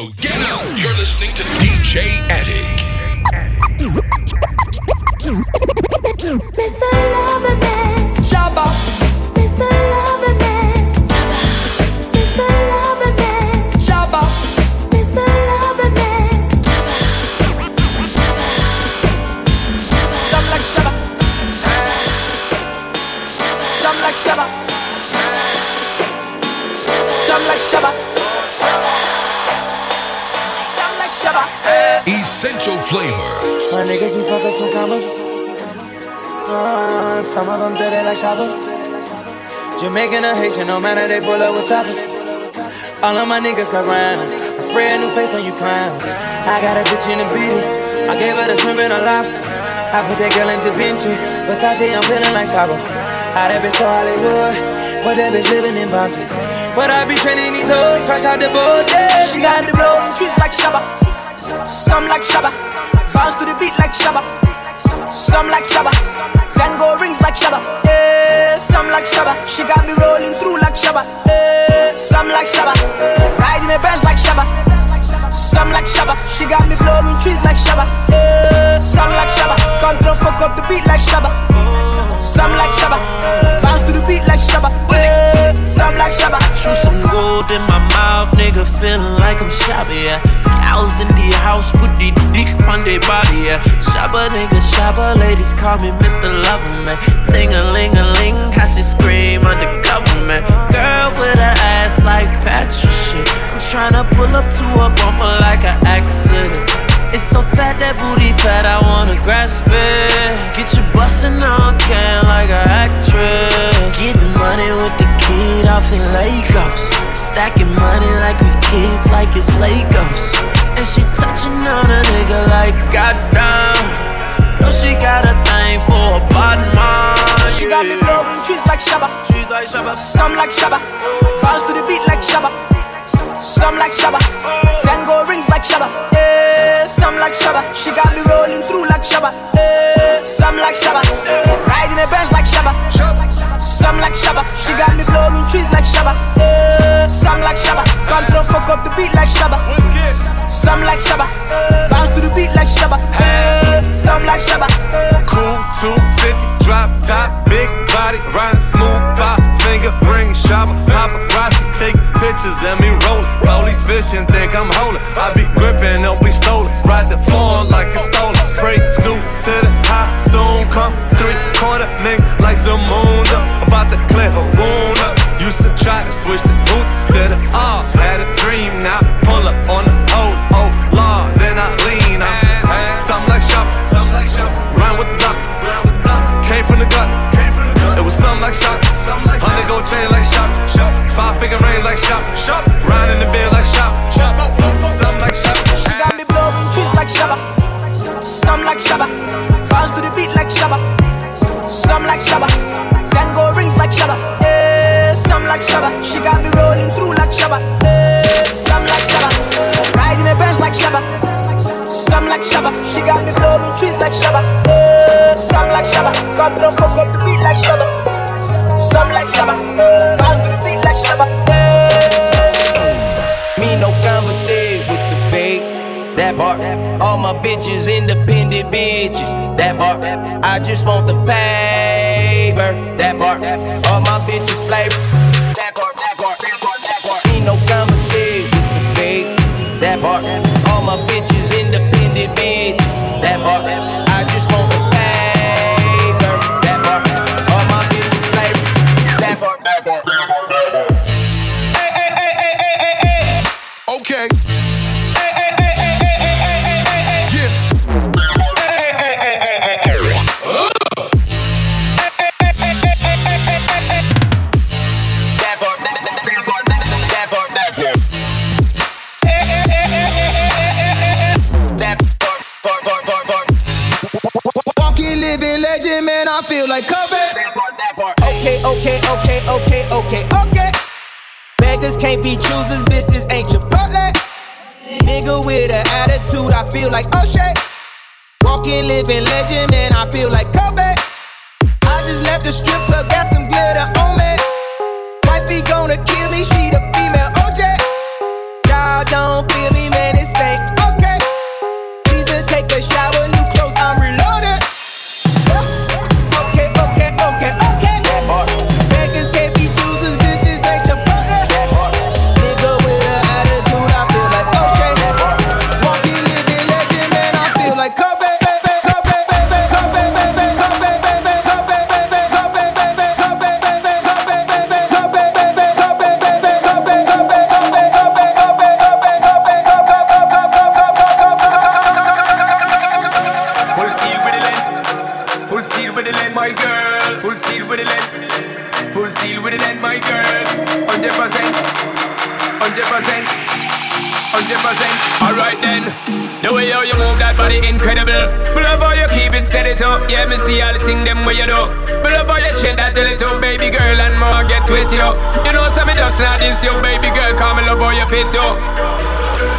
Get up. You're listening to DJ Addict. Some of them dirty like Shabba. Jamaican or Haitian, no matter they pull up with choppers. All of my niggas got rounds. I spray a new face on you clowns. I got a bitch in the beat. I gave her the shrimp and a lobster. I put that girl in Da Vinci. Versace, I'm feeling like Shabba. How that bitch so Hollywood. But that bitch living in Boston. But I be training these hoes fresh out the boat. Yeah, She got the blow trees like Shabba. Some like Shabba. Bounce to the beat like Shabba. Some like Shabba. Tango rings like Shabba. Yeah, some like Shabba. She got me rolling through like Shabba. Yeah, some like Shabba. Eh, riding a Benz like Shabba. Some like Shabba. She got me blowing trees like Shabba. Yeah, some like Shabba. Control fuck up the beat like Shabba. Some like Shabba. Bounce to the beat like Shabba. Yeah, some like Shabba. Chew some gold in my mouth, nigga, feeling like I'm shabby, yeah. Cows in the house, put the dick on their body, yeah. Shabba nigga, shabba, ladies call me Mr. Loverman. Ting a ling a ling, how she scream undercover, man. Girl with a ass like Patrick shit. I'm tryna pull up to a bumper like an accident. It's so fat, that booty fat, I wanna grasp it. Get you bustin' on can like an actress. Getting money with the kid off in Lagos. Stacking money like we kids, like it's Legos. And she touching on a nigga like goddamn. No, she got a thing for a bottom. She got me blowing trees like Shabba. Trees like Shabba. Some like Shabba. Bounce to the beat like Shabba. Some like Shabba. Tango rings like Shabba. Yeah, some like Shabba. She got me rolling through like Shabba. Yeah, some like Shabba. Riding a Benz like Shabba. Some like Shabba. She got me blowing trees like Shabba. Yeah, some like Shabba. Control fuck up the beat like Shabba. Some like Shabba. Bounce to the beat like Shabba. Yeah, some like Shabba. Cool 250, drop top, big body, riding smooth, five finger ring, shopper, paparazzi, take pictures and me rolling. Police fishing, think I'm holding. I be gripping, don't be stolen. Ride the phone like it's stolen. Spray, scoop to the high, soon come three quarter link like some moon up. About to clear a wound up. Used to try to switch the boot to the R. Had a dream, now five figure ring like shop, round in the bed like shop, some like shop. She got me blowing trees like Shabba. Some like Shabba. Bounce to the beat like Shabba. Some like Shabba. Tango rings like Shabba. Yeah, some like Shabba. She got me rolling through like Shabba. Yeah, some like Shabba. Riding a Benz like Shabba. Some like Shabba. She got me blowing trees like Shabba. Yeah, some like Shabba. Control fuck up the beat like Shabba. Bitches independent bitches. That part. I just want the paper. That part. All my bitches flavor. That part. That part. That part. That part. Me no conversate with the fake. That part. All my bitches can't be choosers, bitch, this ain't Chipotle. Nigga with an attitude, I feel like O'Shea. Walking, living legend, man, I feel like Kobe. I just left the strip club, got some not you, baby girl, come and love how you fit too.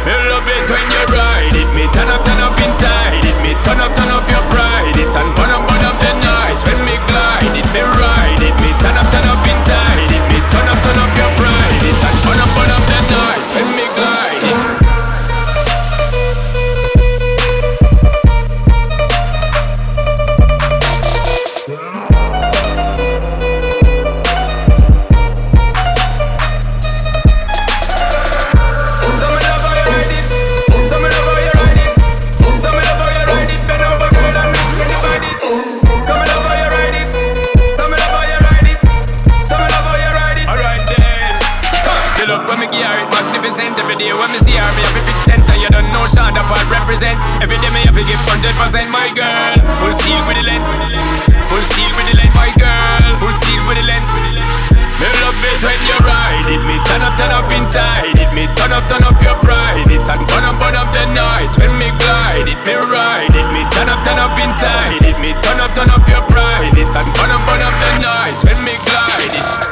Me love it when you ride it, me turn up, turn up inside it, me turn up, turn up your pride it, and burn up, burn up the night. When me inside it. Me turn up, turn up your pride. It And burn up, burn up the night. When me glide it, me ride it. Me turn up, turn up inside it. Me turn up, turn up your pride. It And burn up, burn up the night. When me glide it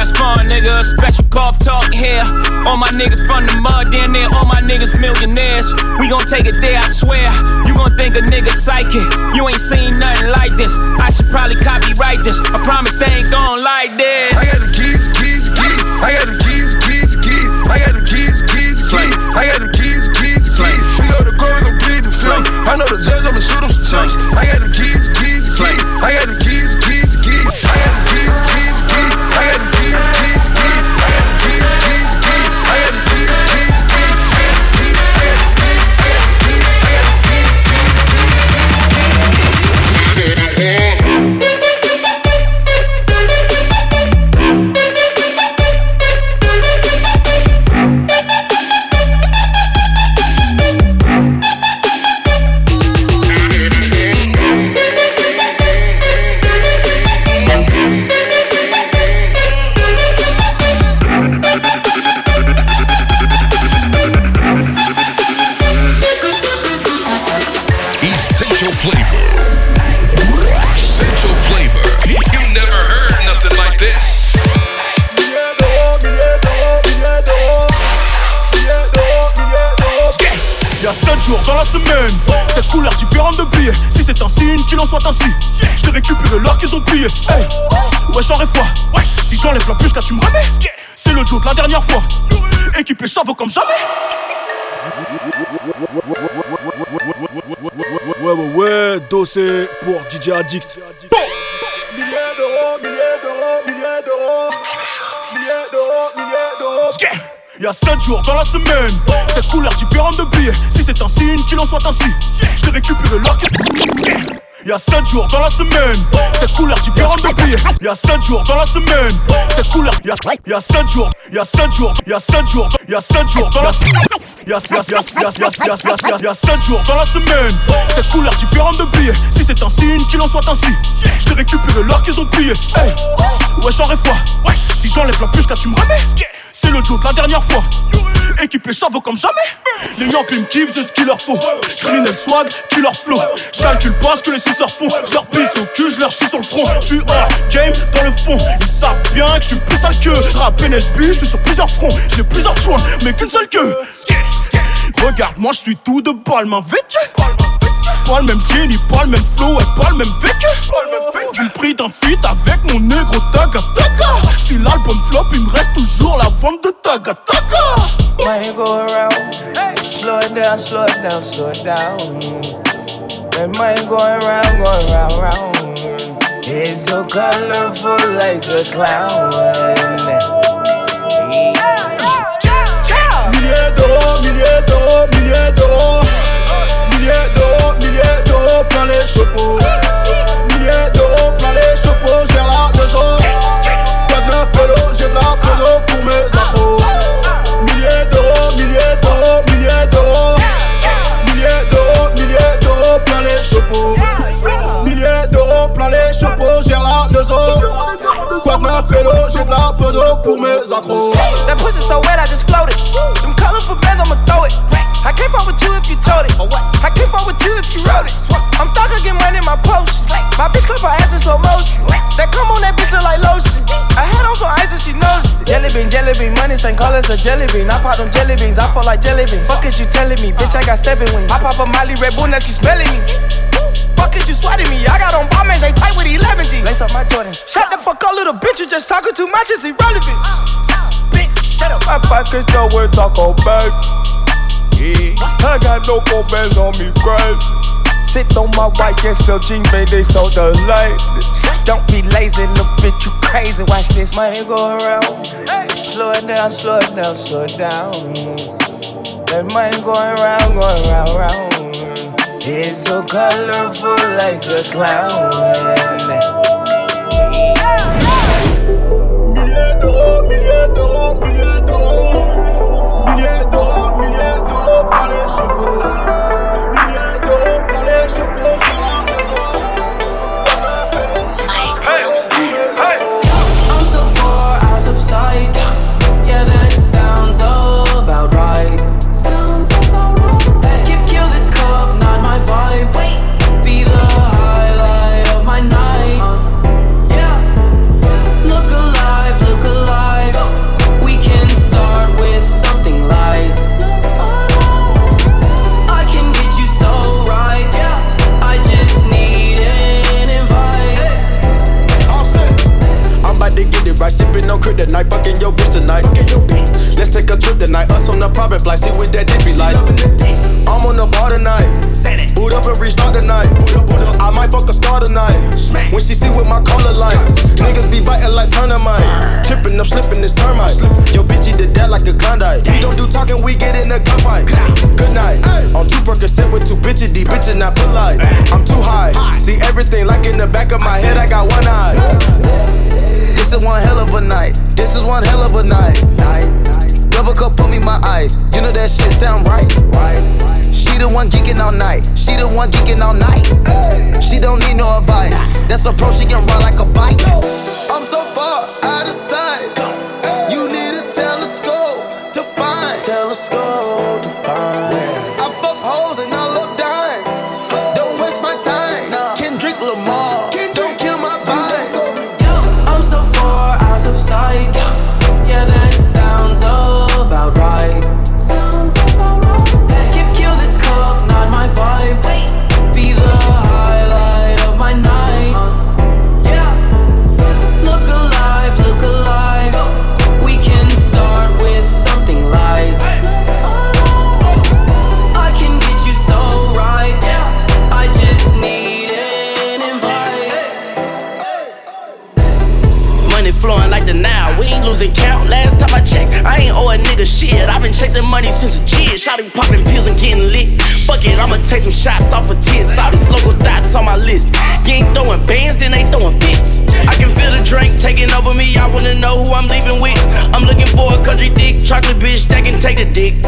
That's fun, nigga. Special golf talk here. All my niggas from the mud, down there. All my niggas millionaires. We gon' take it there, I swear. You gon' think a nigga psychic. You ain't seen nothing like this. I should probably copyright this. I promise they ain't gon' like this. I got them keys, keys, keys. I got them keys, keys, keys. I got them keys, keys, keys. I got them keys, keys, keys. We go to court, we gon' plead the fifth. I know the judge, I'ma shoot him some chips. I got them keys, keys, keys. I got them keys, keys, keys. Semaine, cette couleur différente de billets. Si c'est un signe, qu'il en soit ainsi. Je te récupère l'or qu'ils ont pillé. Hey, ouais, j'en foi. Si j'enlève la plus qu'à tu me remets, c'est le jour de la dernière fois. Équipé chavo comme jamais. Ouais, ouais, ouais, dossé pour DJ Addict. Il y a 7 jours dans la semaine, cette couleur différente de billets. Si c'est un signe qu'il en soit ainsi, je t'ai récupéré l'arc. Il y a 7 jours dans la semaine, cette couleur différente de billets. Il y a 7 jours dans la semaine, cette couleur. Il y a 7 jours, il y a 7 jours, il y a 7 jours, il y a 7 jours dans la semaine. Il y a 7 jours dans la semaine, cette couleur différente de billets. Si c'est un signe qu'il en soit ainsi, je t'ai récupéré l'or qu'ils ont pillé. Hey, ouais, j'en fois. Si j'enlève la puce, là tu me ramènes. C'est le jour de la dernière fois. Équipé chavo comme jamais. Les Yankees me kiffent, j'ai ce qu'il leur faut. Criminel swag, tu leur flow. J'calcule pas ce que les suceurs font. J'leur pisse au cul, j'leur suis sur le front. J'suis hors game dans le fond. Ils savent bien que j'suis plus sale que rap NSB. J'suis sur plusieurs fronts. J'ai plusieurs joints, mais qu'une seule queue. Regarde, moi j'suis tout de balle, main vêtue. Pas le même génie, pas le même flow, et pas le même vécu. Vu le prix d'un feat avec mon négro Taga Taga. Si l'album flop, il me reste toujours la vente de Taga Taga. Might go around. Slow it down, slow it down, slow it down. My mind going round, going round, round. It's so colorful like a clown. Milliers d'euros, milliers d'euros, milliers d'euros. Chapeaux. Milliers d'euros, les chapeaux, la de de j'ai de la pour mes. Milliers d'euros, milliers d'euros, milliers d'euros. Milliers d'euros, milliers d'euros, plein les chapeaux. Milliers d'euros, plein les chapeaux, j'ai la de de j'ai de la pour mes. That pussy so wet, I just floated. Them colorful bands, I'ma throw it. I can't fuck with you if you told it. I can't fuck with you if you wrote it. I'm thuggin' get money in my post. My bitch clip her ass in slow motion. That come on, that bitch look like lotion. I had on some ice and she noticed it. Jelly bean, jelly bean, money same colors as jelly bean. I pop them jelly beans, I fall like jelly beans. Fuck is you telling me, bitch? I got seven wings. I pop a Molly Red Bull, now she smelling me. Fuck is you sweating me? I got on bombers, they tight with 11 G's. Lace up my Jordans. Shut the fuck up, little bitch. You just talking too much, it's irrelevant. Bitch, shut up. My pockets nowhere taco bag. Yeah. I got no comments on me, crazy. Sit on my white jeans, baby, they so delayed. Don't be lazy, little bitch. You crazy? Watch this. Might go around. Slow it down, slow it down, slow it down. That mind going round, going round, round. It's so colorful like a clown. D'euros, d'euros, crib tonight, fucking your bitch tonight. Let's take a trip tonight, us on the private flight, see what that dick be like. I'm on the bar tonight, boot up and restart tonight. I might fuck a star tonight, when she see what my color like. Niggas be biting like turnamite, tripping up, slipping this termite. Your bitch eat the dad like a Klondike. We don't do talking, we get in a gunfight. Good night, on two Percocet with two bitches, these bitches not polite. I'm too high, see everything like in the back of my head, I got one eye. This is one hell of a night. This is one hell of a night. Double cup, put me my eyes. You know that shit sound right. She the one geeking all night. She the one geeking all night. She don't need no advice. That's a pro. She can run like a bike.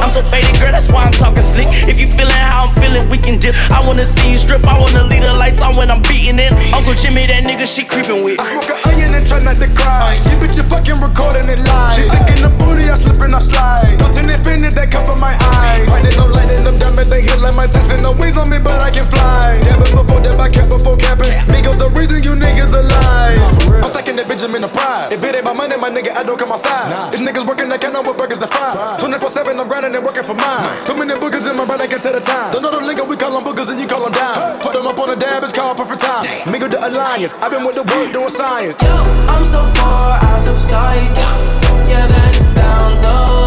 I'm so faded, girl, that's why I'm talking slick. If you feeling how I'm feeling, we can dip. I wanna see you strip. I wanna leave the lights on when I'm beating it. Uncle Jimmy, that nigga she creeping with. I smoke an onion and try not to cry. You bitch, you fucking recording it live. She thinking the booty, I slip and I slide. Nothing infinite that cover my eyes. Finding no light in them diamonds, they hit like my testing. No wings on me, but I can fly. Dabbing before dab, I cap before capping. Migo, the reason you niggas alive. I'm stacking that Benjamin the prize. If it ain't my money, my nigga, I don't come outside. If niggas working, I can't know what burgers and fries. 24 7, I'm grinding and working for mine. So many boogers in my brain, I can tell the time. Don't know the lingo, we call them boogers and you call them dimes. Put them up on a dab, it's called perfect time. Migo the alliance, I've been with the work doing science. I'm so far out of sight. Yeah, that sounds about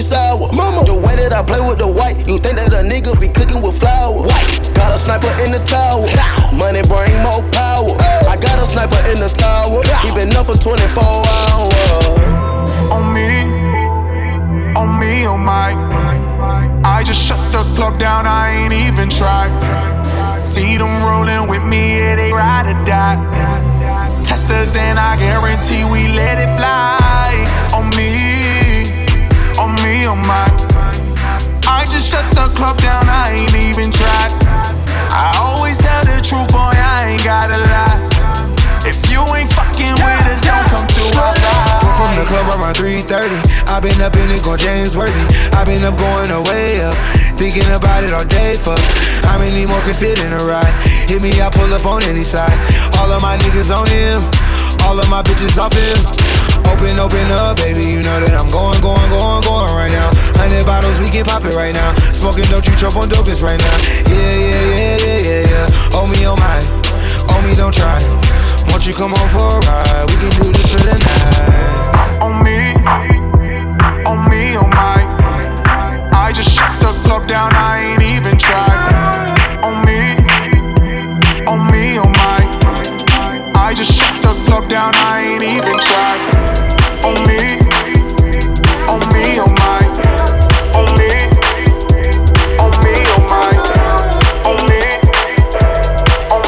you, sour. Mama. The way that I play with the white, you think that a nigga be cooking with flour. White. Got a sniper in the tower. Money bring more power. I got a sniper in the tower. He been up for 24 hours. On me, on me, oh my. I just shut the club down, I ain't even try. See them rolling with me, yeah, they ride or die. Testers, and I guarantee we let it fly. On me, I just shut the club down, I ain't even tried. I always tell the truth, boy, I ain't gotta lie. If you ain't fucking with us, don't come to our side. Come from the club around 3:30. I've been up in it, going James Worthy. I've been up going away up, thinking about it all day. Fuck, how many more can fit in a ride? Hit me, I pull up on any side. All of my niggas on him, all of my bitches off him. Open, open up, baby. You know that I'm going, going, going, going right now. Hundred bottles, we can pop it right now. Smoking, don't you trip on dopest right now. Yeah, yeah, yeah, yeah, yeah, yeah. Oh me, oh my, oh me, don't try. Won't you come home for a ride? We can do this for the night. On me, on me, oh my. I just shut the club down, I ain't even tried. On me, on me, oh my. I just shut club down, I ain't even tried. On me, on me, my. On me, on me, my. On me, on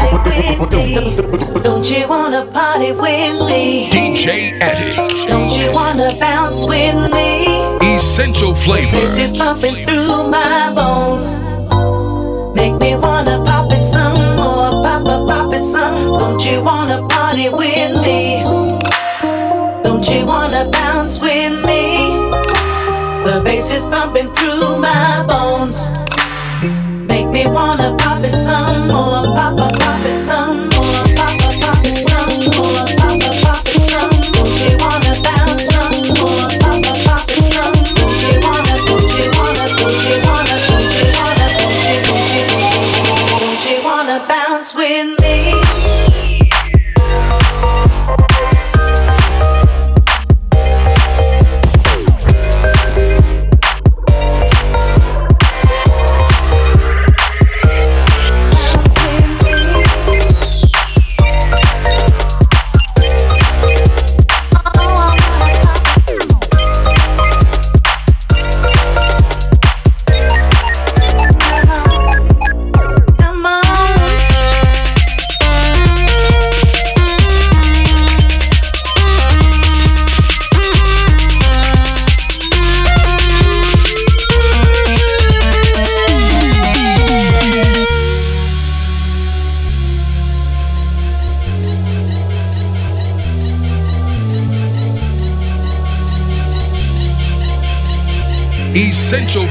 me, on me. Don't you wanna party with me? DJ Addict. Don't you wanna bounce with me? Essential flavor. This is pumping through my bones. You wanna party with me? Don't you wanna bounce with me? The bass is pumping through my bones.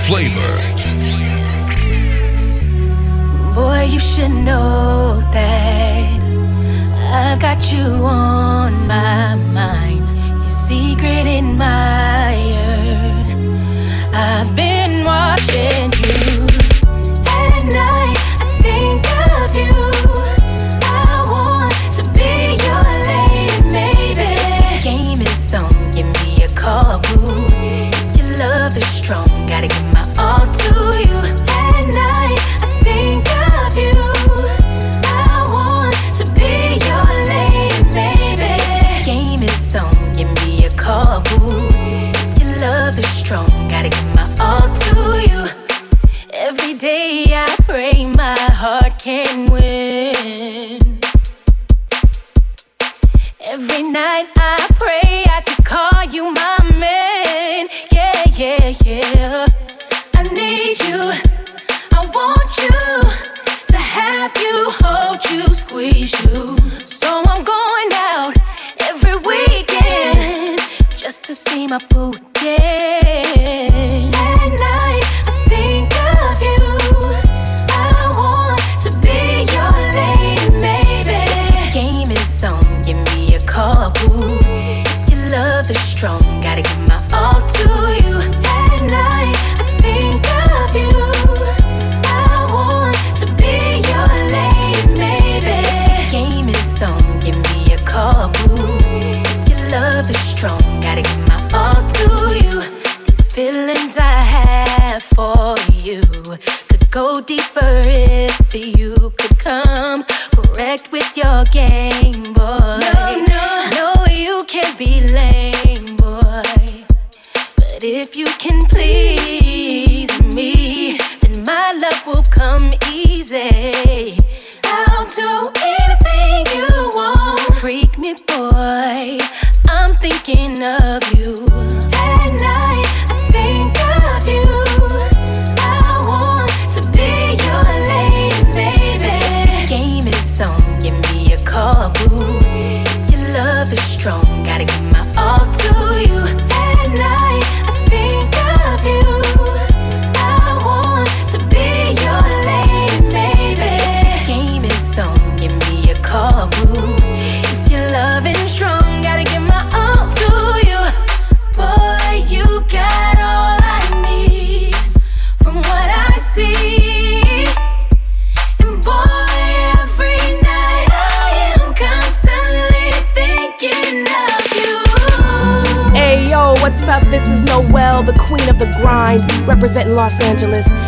flavor.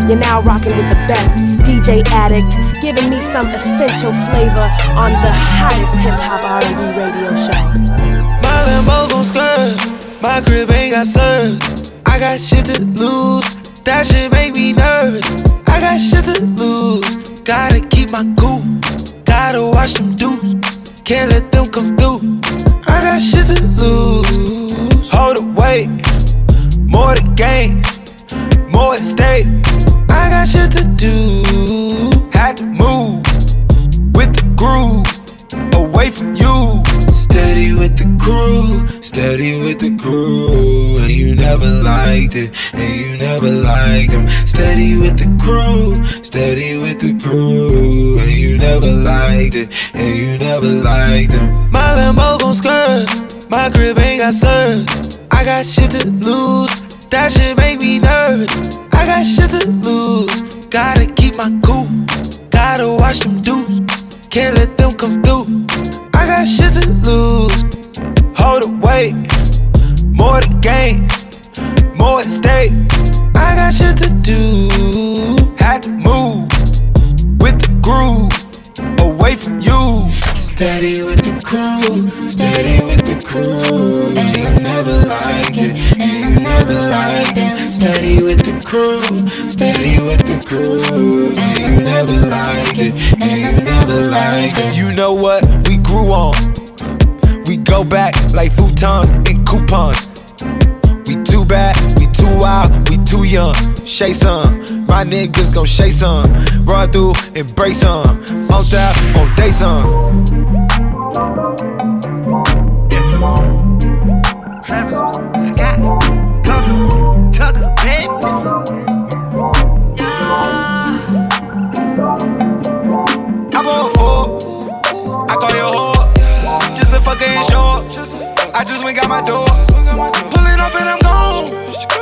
You're now rocking with the best DJ Addict, giving me some essential flavor on the hottest hip hop R&B radio show. My Lambo gon' skirt, my crib ain't got served. I got shit to lose, that shit make me nervous. I got shit to lose, gotta keep my cool, gotta watch them dudes, can't let them come niggas gon' shake some. Run through and break some. On top, on day some. Travis Scott, Tucker, Tucker, baby. I on four. I call your whore. Just a. I just went got my door. Pull it off and I'm gone.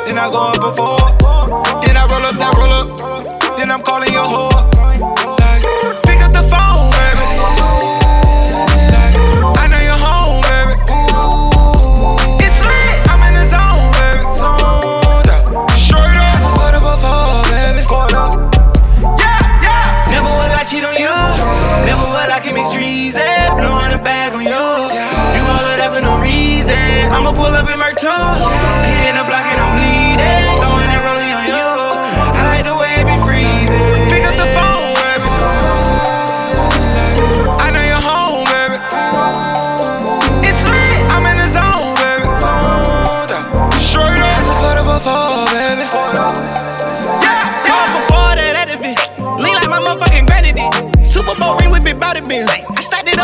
Then I go up before. Roll up that roll up. Then I'm calling your whore. Like, pick up the phone, baby. Like, I know you're home, baby. It's lit. I'm in the zone, baby. Straight up. I just put up a four, baby. Yeah, yeah. Never will I cheat on you. Never will I commit treason. Blowing a bag on you. You all of that for no reason. I'ma pull up in Merc 2. Hitting the block and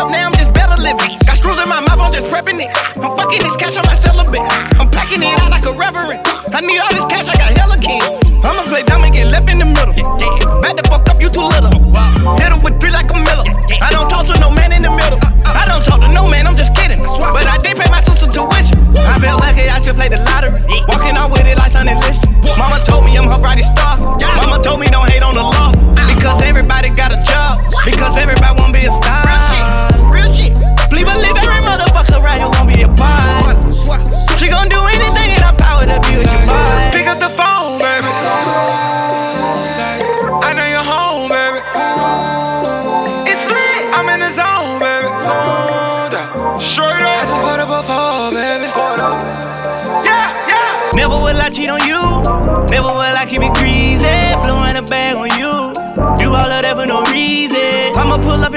up, now I'm just better living. Got screws in my mouth, I'm just prepping it. I'm fucking this cash, I'm not celibate. I'm packing it out like a reverend. I need all this cash, I got hella king. I'ma play dumb and get left in the middle.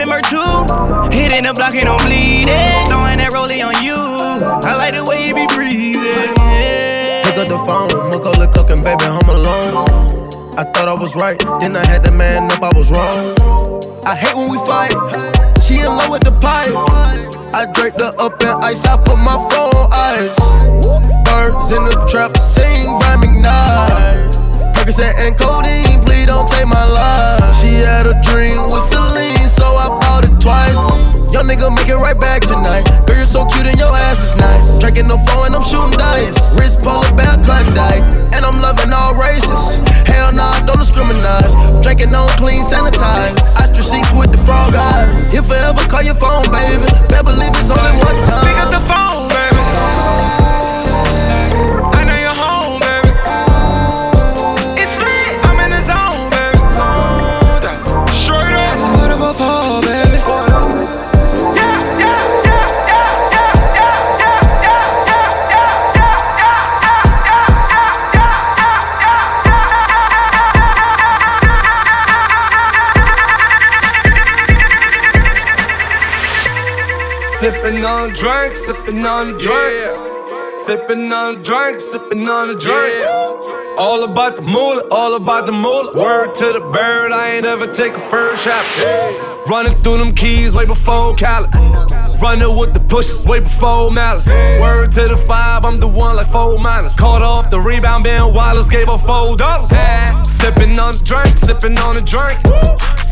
In Merc 2. Hitting the block and I'm bleeding. Throwing that rollie on you. I like the way you be breathing. Pick up the phone, Macaulay Culkin, baby, home alone. I thought I was right, then I had to man up, I was wrong. I hate when we fight. She in love with the pipe. I draped her up in ice, I put my phone on ice. Birds in the trap, sing by McKnight. Percocet and codeine, please don't take my life. She had a dream with Celine, so I bought it twice. Young nigga make it right back tonight. Girl, you're so cute and your ass is nice. Drinking the phone and I'm shooting dice. Wrist polar bear Klondike, and I'm loving all races. Hell nah, don't discriminate. Drinking on clean, sanitized. Ostrich sheets with the frog eyes. If I ever call your phone, baby, better believe it's only one time. Pick up the phone, drink, sipping on a drink. Sipping on a drink, sipping on a drink. All about the moolah, all about the moolah. Word to the bird, I ain't ever take a first shot. Running through them keys way before Cali. Running with the pushes way before Malice. Word to the five, I'm the one like four minus. Caught off the rebound, Ben Wallace gave her four dollars. Sipping on the drink, sipping on the drink.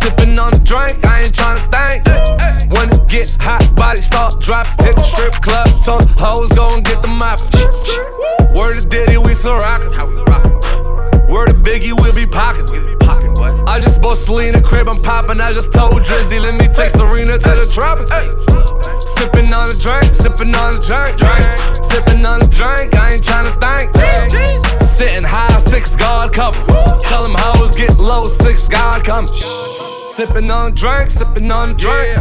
Sipping on the drink, I ain't tryna think. When it get hot, body start dropping. Hit the strip club, told the hoes go and get the mop. Word to Diddy, we still rockin'. Word to Biggie, we'll be pockin'. I just bought Selena crib, I'm poppin'. I just told Drizzy, let me take Serena to the tropics. Sippin' on a drink, sippin' on a drink, drink. Sippin' on a drink, I ain't tryna think. Sitting high, six guard cover. Tell them hoes get low, six guard coming. Sippin' on a drink, sippin' on a drink.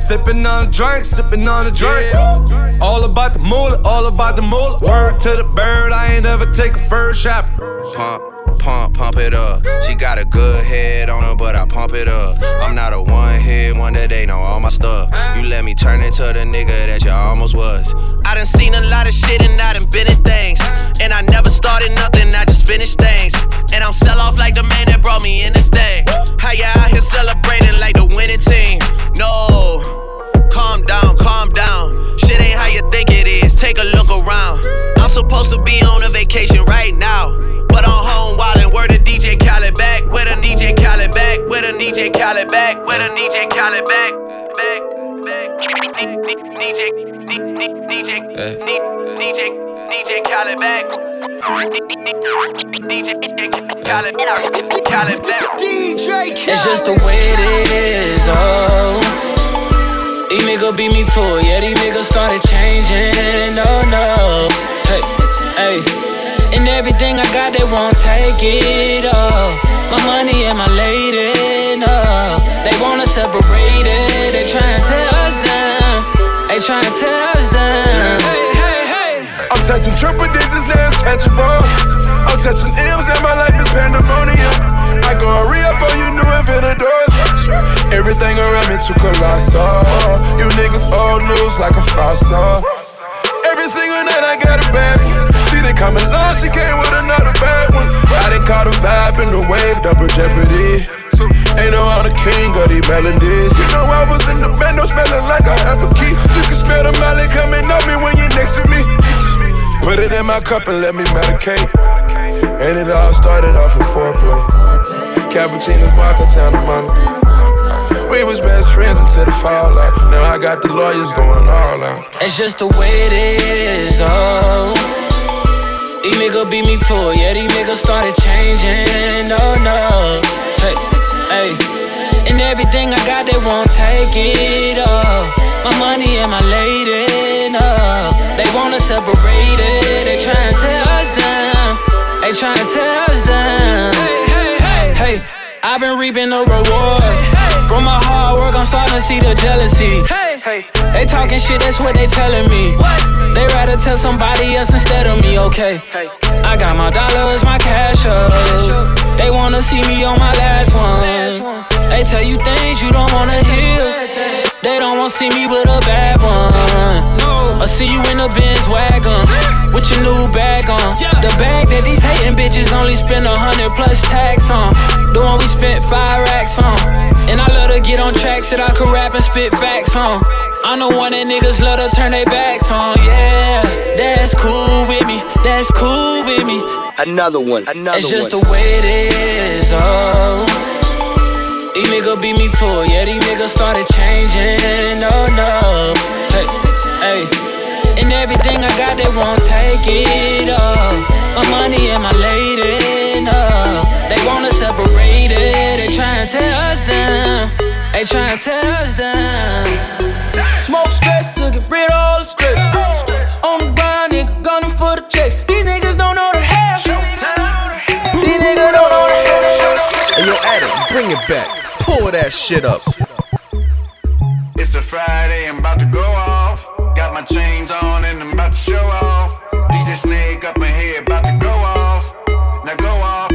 Sippin' on a drink, sippin' on a drink. All about the moolah, all about the moolah. Word to the bird, I ain't ever take a first shot. Pump, pump, pump it up. She got a good head on her, but I pump it up. I'm not a one hit wonder, they know all my stuff. You let me turn into the nigga that you almost was. I done seen a lot of shit and I done been in things. And I never started nothing, I just finished things. And I'm sell off like the man that brought me in this thing. How ya out here celebrating like the winning team? No, calm down, calm down. Shit ain't how you think it is, take a look around. I'm supposed to be on a vacation right now. But I'm home wildin', where the DJ Khaled back? Where the DJ Khaled back? Where the DJ Khaled back? Where the DJ Khaled back? Back, back. DJ, DJ, DJ, DJ It's just the way it is, oh. These niggas beat me to it, yeah, these niggas started changing, oh no. Hey, hey. And everything I got, they won't take it, oh. My money and my lady, no. Oh. They wanna separate it, they tryna tear us down. They tryna tear us touching triple digits, now it's tangible. I'm touching M's and my life is pandemonium. I go re-up on you new inventors. Everything around me too colossal. Oh. You niggas old news like a fossil. Oh. Every single night I got a bad one. She didn't come along, she came with another bad one. I didn't caught a vibe in the wave, double jeopardy. Ain't no the king of these melodies. You know I was in the band, no smelling like I have in my cup and let me medicate. And it all started off with foreplay. Cappuccinos, vodka, Santa Monica. We was best friends until the fallout. Now I got the lawyers going all out. It's just the way it is, oh. These niggas beat me to it, yeah, these niggas started changing, oh no. Hey, hey. And everything I got, they won't take it, oh. My money and my lady, no. They wanna separate it, they tryna tear us down. They tryna tear us down. Hey, hey, hey, hey. I've been reaping the rewards. From my hard work, I'm starting to see the jealousy. They talking shit, that's what they telling me. They rather tell somebody else instead of me, okay. I got my dollars, my cash up. They wanna see me on my last one. They tell you things you don't wanna hear. They don't wanna see me with a bad one. I see you in a Benz wagon with your new bag on. The bag that these hating bitches only spend a hundred plus tax on. The one we spent five racks on. And I love to get on tracks that I could rap and spit facts on. I'm the one that niggas love to turn their backs on, yeah. That's cool with me, that's cool with me. Another one, another It's just one. the way it is, oh. These niggas beat me to it, yeah, these niggas started changing, oh no. Hey, hey. And everything I got, they won't take it, oh. My money and my lady, no. They wanna separate it, they tryna tear us down. They tryna tear us down. Smoke stress to get rid of all the stress. On the grind, nigga, gunning for the checks. These niggas don't know the half. These niggas don't know the half. Yo, Adam, bring it back. Pull that shit up. It's a Friday, I'm about to go off. Got my chains on and I'm about to show off. DJ Snake up in here, about to go off, now go off.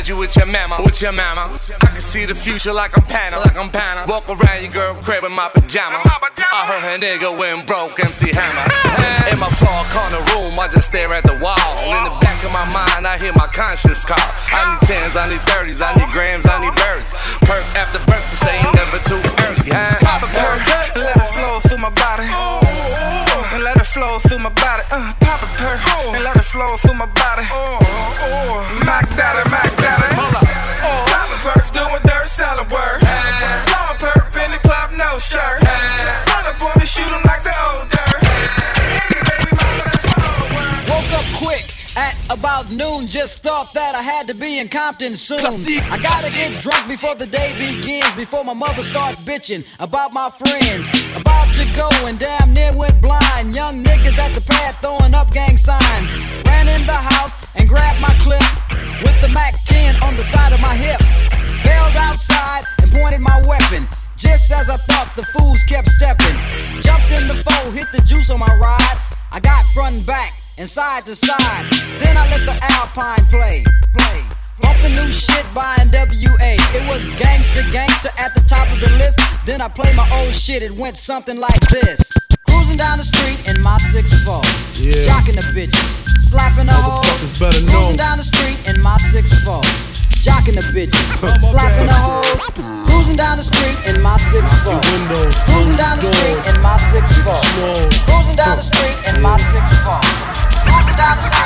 That Reggie with your mama. With your mama. I can see the future like I'm Panna. Like I'm Panna. Walk around your girl crib in my pajama. I heard her nigga went broke MC Hammer. In my far corner room, I just stare at the wall. In the back of my mind, I hear my conscience call. I need tens, I need thirties, I need grams, I need birds. Perk after perk, say ain't never too early. Pop a perk, let it flow through my body. Let it flow through my body. I had to be in Compton soon. I gotta get drunk before the day begins. Before my mother starts bitching about my friends. About to go and damn near went blind. Young niggas at the pad throwing up gang signs. Ran in the house and grabbed my clip with the Mac 10 on the side of my hip. Bailed outside and pointed my weapon. Just as I thought, the fools kept stepping. Jumped in the foe, hit the juice on my ride. I got front and back and side to side. Then I let the Alpine play, play. Bumping new shit by NWA. It was gangster, gangster at the top of the list. Then I played my old shit, it went something like this. Cruising down the street in my 6'4. Yeah. Jocking the bitches, slapping the hoes. Cruising know. down the street in my 6'4. Jocking the bitches, slapping the hoes. Cruising down the street in my 6'4. Cruising down the street in my 6'4. Cruising down the street in my 6'4. Cruising down the street.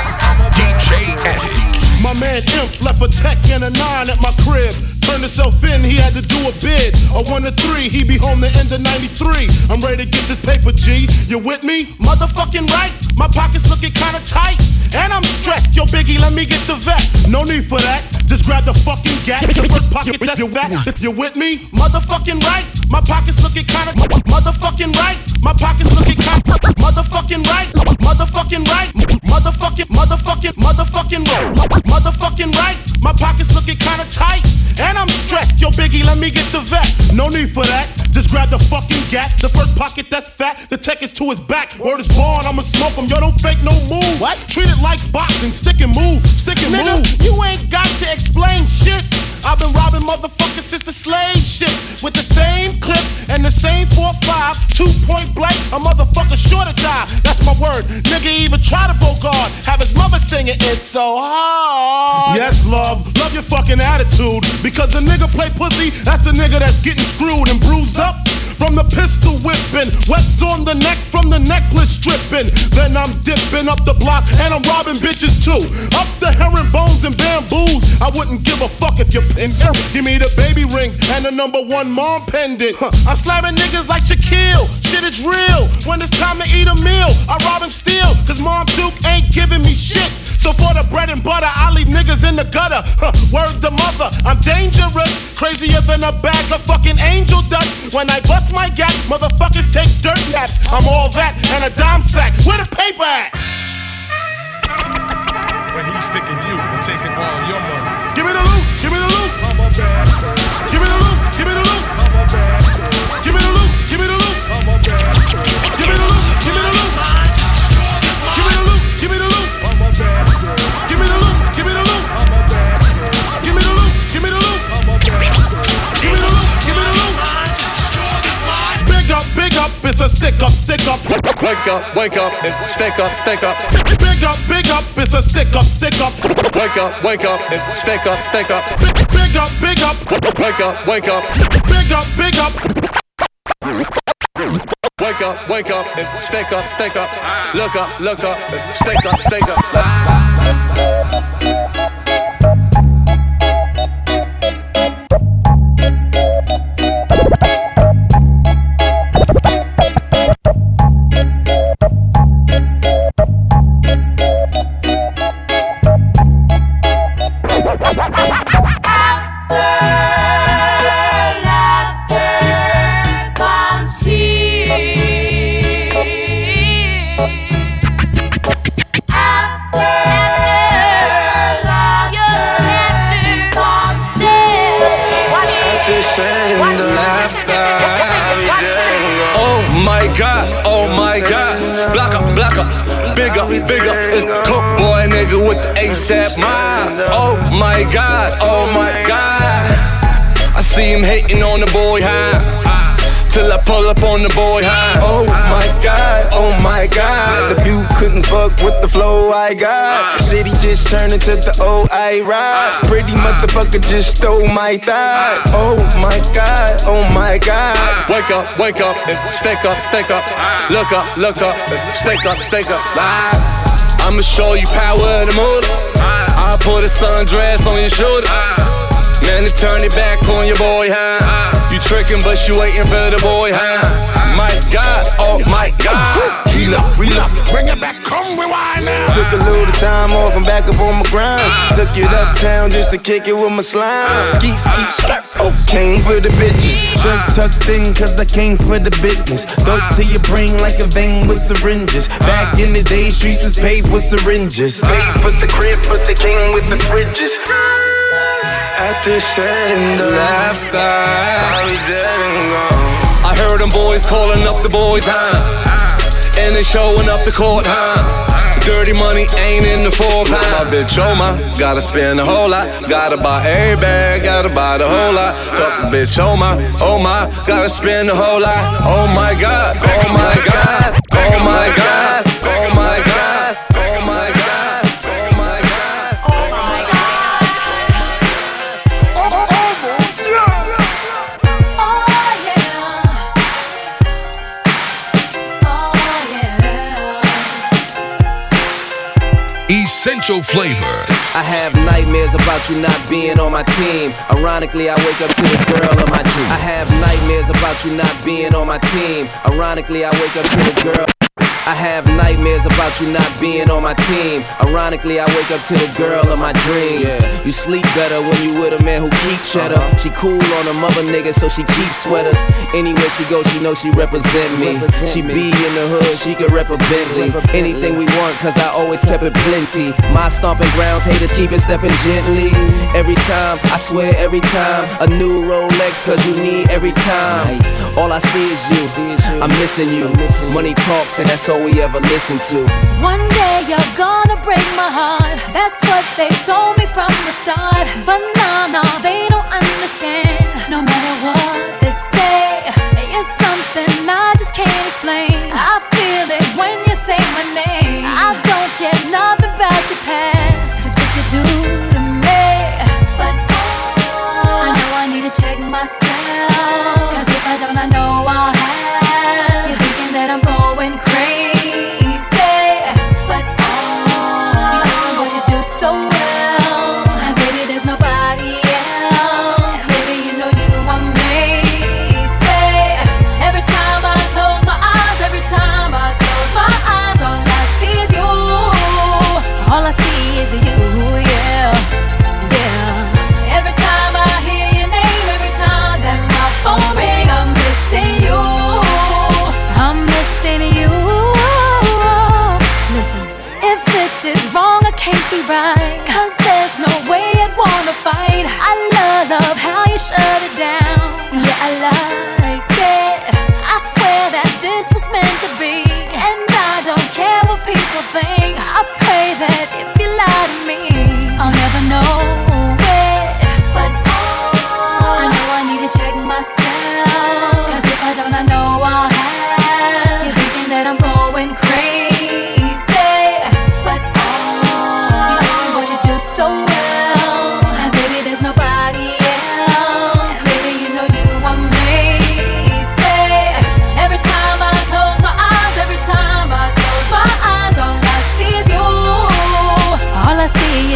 DJ My man Imp left a tech and a nine at my crib. Turned himself in, he had to do a bid. A one to three, he be home the end of 93. I'm ready to get this paper, G. You with me? Motherfucking right. My pockets looking kinda tight. And I'm stressed. Yo, Biggie, let me get the vest. No need for that. Just grab the fucking gat. Your first pocket, that's your that. You with me? Motherfucking right. My pockets looking kinda. Motherfucking right. My pockets looking kinda. Motherfucking right. Motherfucking right. Motherfucking, motherfucking, motherfucking right. Motherfucking right. My pockets looking kinda tight. And I'm stressed. Yo, Biggie, let me get the vest. No need for that. Just grab the fucking gat. The first pocket that's fat. The tech is to his back. Word is born, I'ma smoke him. Yo, don't fake no move. What? Treat it like boxing. Stick and move. Stick and Nigga, move. You ain't got to explain shit. I've been robbing motherfuckers since the slave ships. With the same clip and the same 4-5. Two point blank. A motherfucker sure to die. That's my word. Nigga even try to bogard. Have his mother singing it so hard. Yes, love. Love your fucking attitude. Because the nigga play pussy, that's the nigga that's getting screwed and bruised up. From the pistol whipping, webs on the neck from the necklace stripping. Then I'm dipping up the block and I'm robbing bitches too. Up the herringbones and bamboos. I wouldn't give a fuck if you're in here. Give me the baby rings and the number one mom pendant. Huh. I'm slamming niggas like Shaquille. Shit is real. When it's time to eat a meal, I rob and steal. Cause Mom Duke ain't giving me shit. So for the bread and butter, I leave niggas in the gutter. Huh. Word the mother, I'm dangerous. Crazier than a bag of fucking angel dust. When I bust my gap, motherfuckers take dirt naps. I'm all that and a dime sack. Where the paper at? When he's sticking you and taking all your money. It's a stick up, stick up. Wake up, wake up, it's stink up, stink up. Big up, big up, it's a stick up, stick up. Wake up, wake up, it's stink up, stink up. Big up, big up. Wake up, wake up. Big up, big up. Wake up, wake up, it's stake up, stake up. Look up, look up, it's stake up, stake up. ASAP mind. Oh my god, oh my god. I see him hating on the boy high. Till I pull up on the boy high. Oh my god, oh my god. The view couldn't fuck with the flow I got. The city just turned into the old I ride. Pretty motherfucker just stole my thigh. Oh my god, oh my god. Wake up, wake up, it's stake up, stake up. Look up, look up, it's stake up, stake up. Live. I'ma show you power of the motor. I'll put a sundress on your shoulder. Man, to turn it back on your boy, huh? You tricking, but you waiting for the boy, huh? My God, oh my God. Heal up, reel up, bring it back, come rewind now. Took a little time off, I'm back up on my grind. Took it uptown just to kick it with my slime. Ski, ski, strap. Oh, came for the bitches. Shirt tucked in, cause I came for the business. Dope to your brain like a vein with syringes. Back in the day, streets was paved with syringes. Paid for the crib, but they came with the fridges. At the setting, the laughter, I was dead and gone. I heard them boys calling up the boys, huh? And they showing up the court, huh? Dirty money ain't in the Forbes, huh? My bitch, oh my, gotta spend a whole lot. Gotta buy every bag, gotta buy the whole lot. Talk bitch, oh my, oh my, gotta spend a whole lot. Oh my god, oh my god, oh my god, oh my Essential flavor. I have nightmares about you not being on my team. Ironically, I wake up to the girl of my dream. I have nightmares about you not being on my team. Ironically, I wake up to the girl. I have nightmares about you not being on my team. Ironically, I wake up to the girl of my dreams. You sleep better when you with a man who keep cheddar. Uh-huh. She cool on a mother nigga, so she keeps sweaters. Anywhere she goes, she knows she represent me. She be in the hood, she could rep a Bentley. Anything we want, cause I always kept it plenty. My stomping grounds, haters keep it stepping gently. Every time, I swear every time, a new Rolex, cause you need every time. All I see is you, I'm missing you. Money talks, and that's all we ever listen to. One day you're gonna break my heart. That's what they told me from the start. But no, no, they don't understand. No matter what they say, it's something I just can't explain. I feel it when you say my name. I don't care nothing about your past,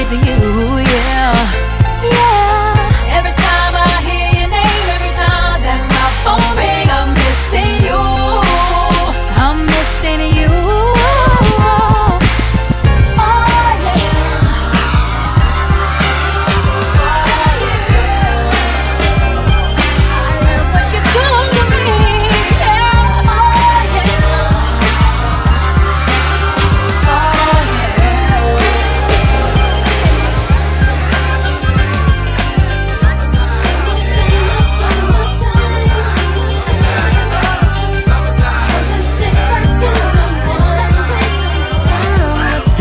To you.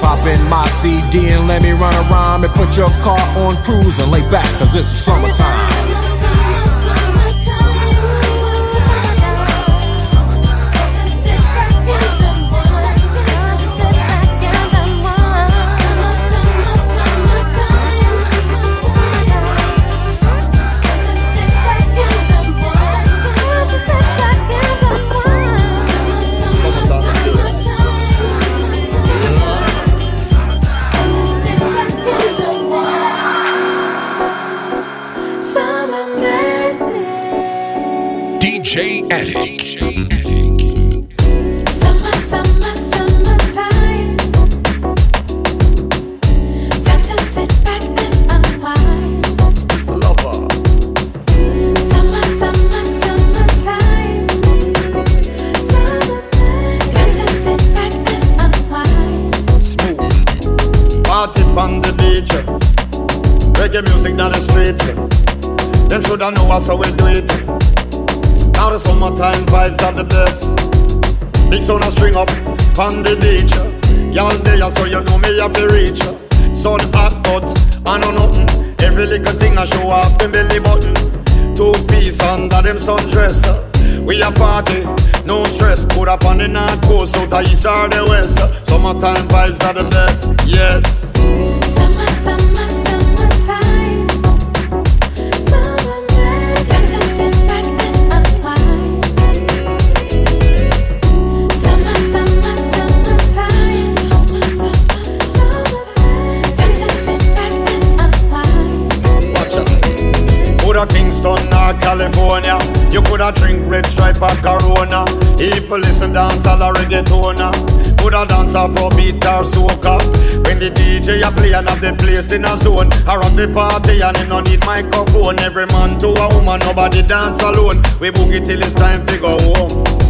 Pop in my CD and let me run around and put your car on cruise and lay back, cause it's summertime. DJ Addict. Summer, summer, summertime. Time to sit back and unwind. Summer, summer, summertime. Summer, time to sit back and unwind. Party on the beach. Reggae music down the streets. Eh? Them shoulda know us how we do it. Eh? Now the summertime vibes are the best. Big sound a string up on the beach. Y'all there so you know me have to reach. Sun hot but I know nothing. Every little thing I show off them belly button. Two piece under them sundress. We a party, no stress. Put up on the north coast, south, east or the west. Summertime vibes are the best, yes. You coulda drink red stripe or Corona. People listen dance all a reggaetona. Coulda dance for beat or soca. When the DJ a play and have the place in a zone. Around the party and it no need microphone. Every man to a woman, nobody dance alone. We boogie till it's time to go home.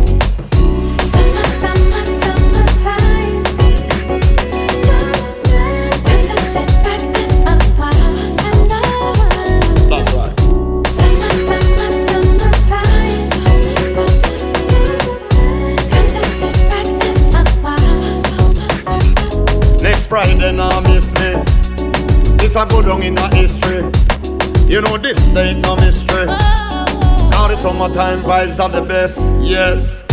A go down in a history. You know this ain't no mystery. Oh, oh, oh. Now the summertime vibes are the best, yes.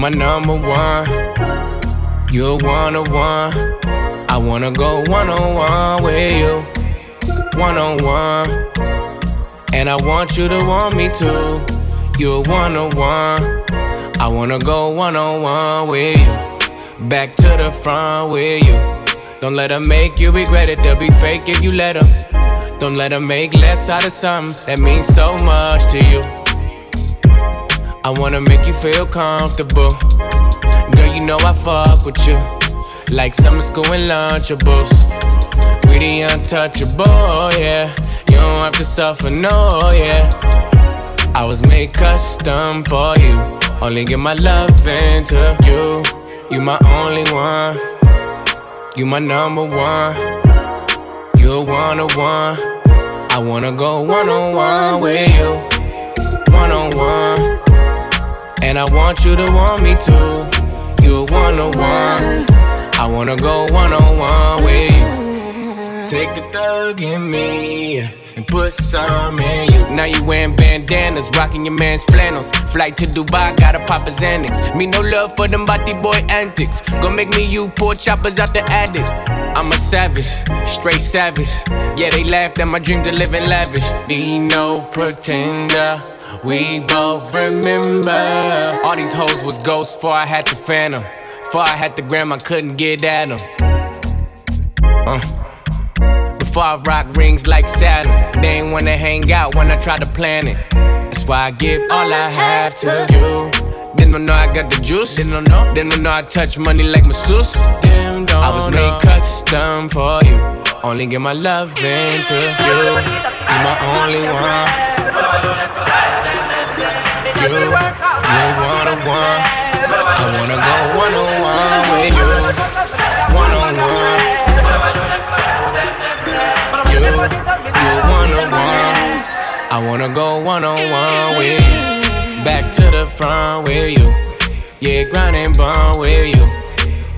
My number one. You're one on one. I wanna go one on one with you. One on one. And I want you to want me too. You're one on one. I wanna go one on one with you. Back to the front with you. Don't let them make you regret it. They'll be fake if you let them. Don't let them make less out of something that means so much to you. I wanna make you feel comfortable. Girl, you know I fuck with you. Like summer school and lunchables. We the untouchable, yeah. You don't have to suffer, no, yeah. I was made custom for you. Only give my love into you. You my only one. You my number one. You're one on one. I wanna go one on one with you. One on one. And I want you to want me too. You're one on one. I wanna go one on one with you. Take a thug in me and put some in you. Now you wearing bandanas, rocking your man's flannels. Flight to Dubai, gotta pop his Xanax. Me no love for them body boy antics. Gonna make me you poor choppers out the attic. I'm a savage, straight savage. Yeah, they laughed at my dream to live in lavish. Be no pretender, we both remember. All these hoes was ghosts before I had the phantom. Before I had the gram, I couldn't get at them. Uh. I rock rings like Saturn, they ain't wanna hang out when I try to plan it. That's why I give all I have to you. Didn't know I got the juice. Didn't know. Didn't know I touch money like masseuse. Damn, I was made custom for you. Only give my love into you. You my only one. You, you one on one. I wanna go one on one with you. You, one on one. I wanna go one on one with you. Back to the front with you. Yeah, grind and bond with you.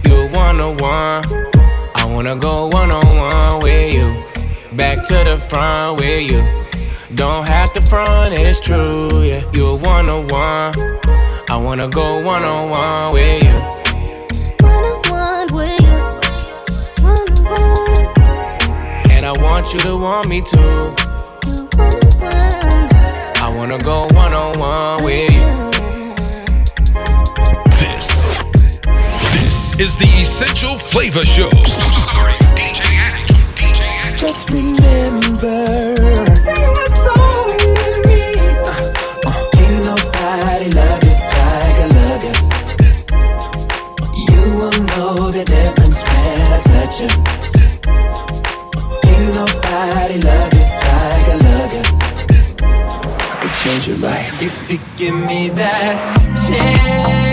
You one on one. I wanna go one on one with you. Back to the front with you. Don't have to front, it's true. Yeah, you one on one. I wanna go one on one with you. Want you to want me too. I wanna go one on one with you. This, this is the Essential Flavor Show. Starring DJ Addict. DJ Addict. Just remember. Ain't nobody you nobody love you like I love you. I could change your life if you give me that chance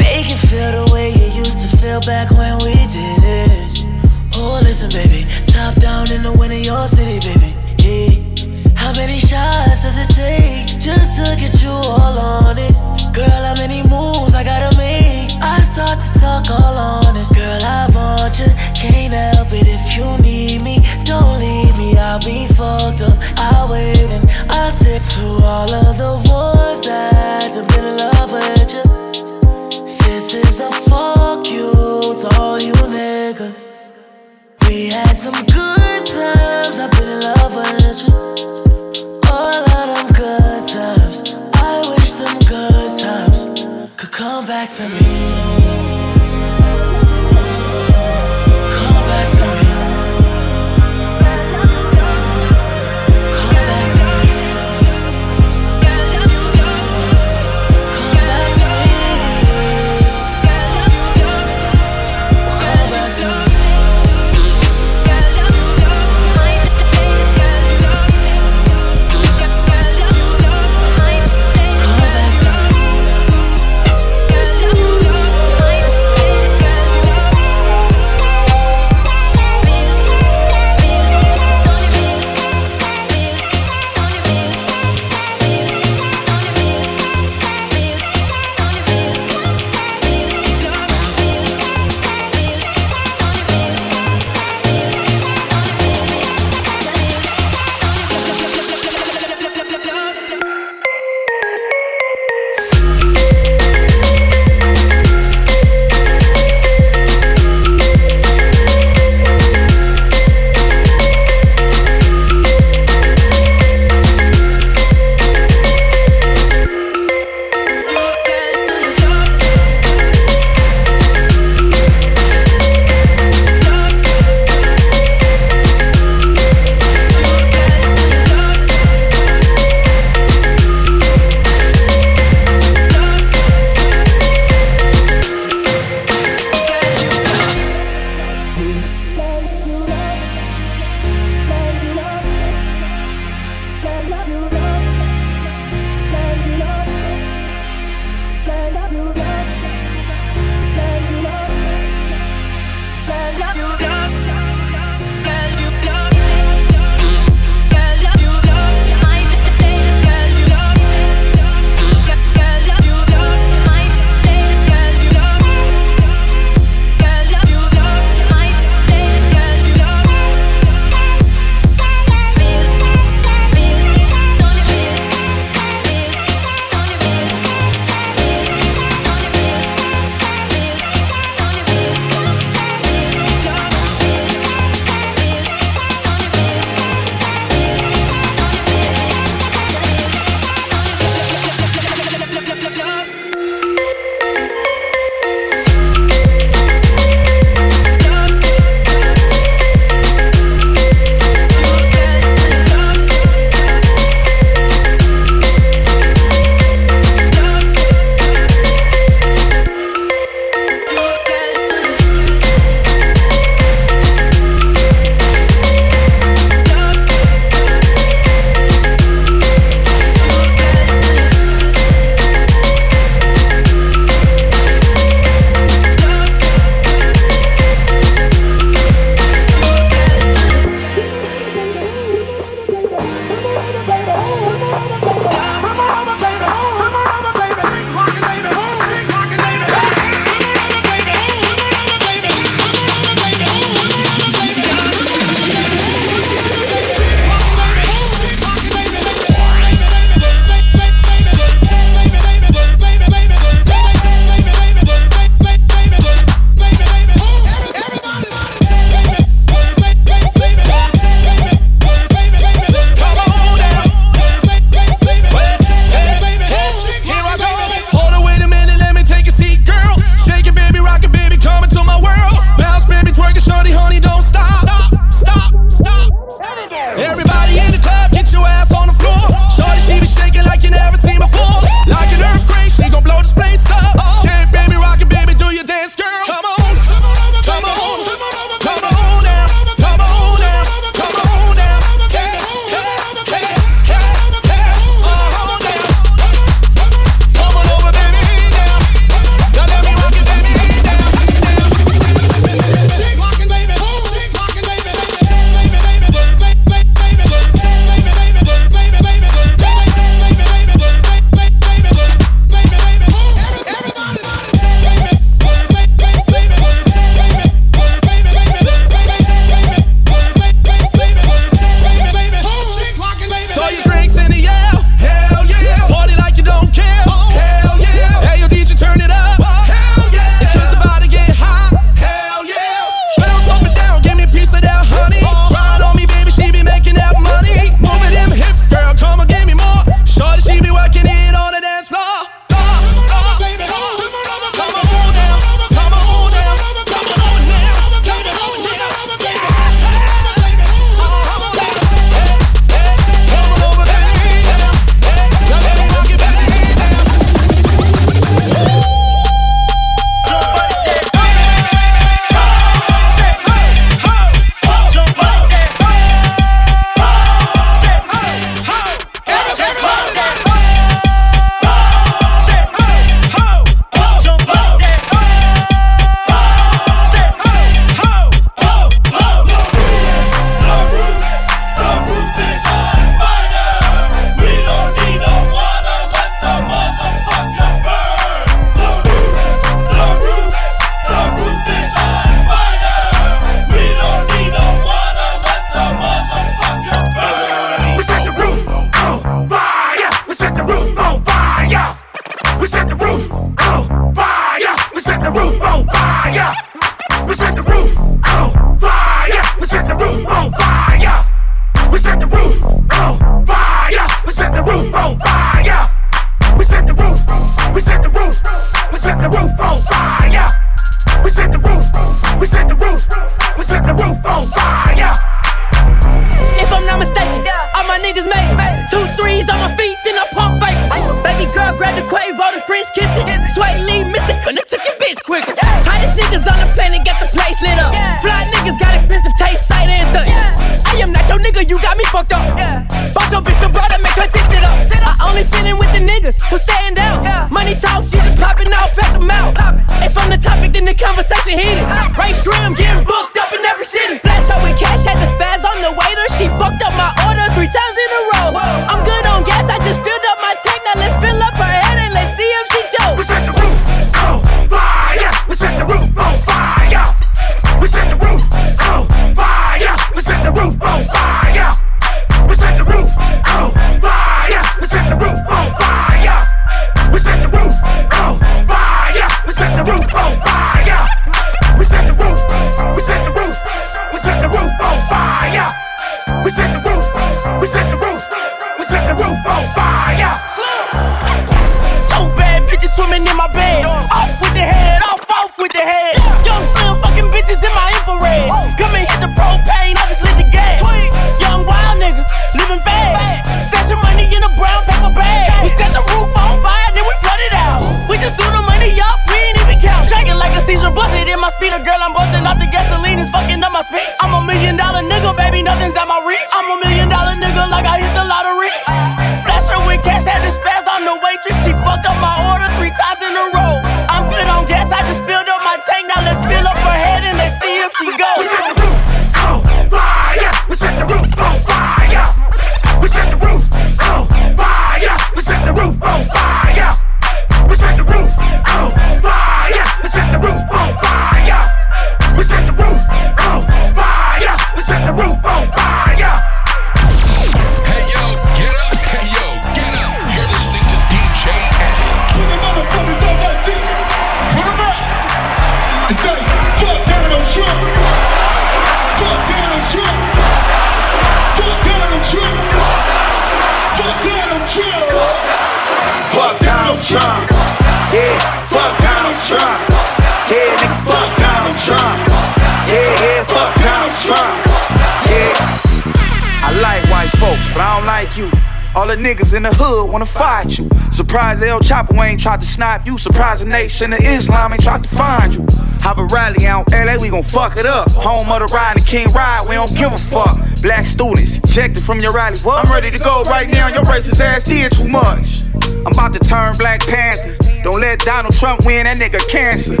niggas in the hood wanna fight you. Surprise El Chapo ain't tried to snipe you. Surprise the nation of Islam ain't tried to find you. Have a rally out LA, we gon' fuck it up. Home of the ride and King Ride, we don't give a fuck. Black students, ejected from your rally. What? I'm ready to go right now, your racist ass did too much. I'm about to turn Black Panther. Don't let Donald Trump win, that nigga cancer.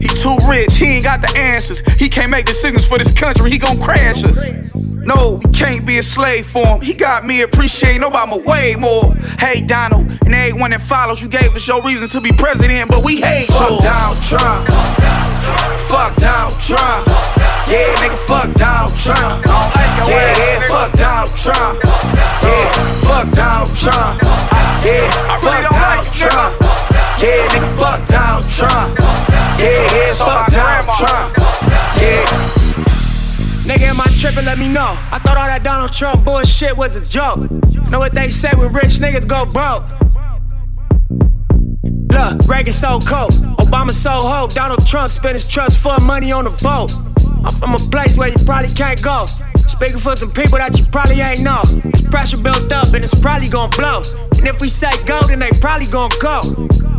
He too rich, he ain't got the answers. He can't make decisions for this country, he gon' crash us. No, we can't be a slave for him. He got me appreciating Obama way more. Hey, Donald, and everyone that follows, you gave us your reason to be president, but we hate Fuck you. Donald Trump. Fuck Donald Trump. Yeah, nigga, fuck Donald Trump. Yeah, yeah, fuck Donald Trump. Yeah, fuck Donald Trump. Yeah, fuck Donald Trump. Yeah, nigga, fuck Donald Trump. Yeah, yeah, fuck Donald Trump. Yeah. Nigga, am I tripping? Let me know. I thought all that Donald Trump bullshit was a joke. Know what they say when rich niggas go broke? Look, Reagan so cold, Obama so hope. Donald Trump spent his trust fund money on the vote. I'm from a place where you probably can't go. Speaking for some people that you probably ain't know. There's pressure built up and it's probably gonna blow. And if we say go, then they probably gonna go.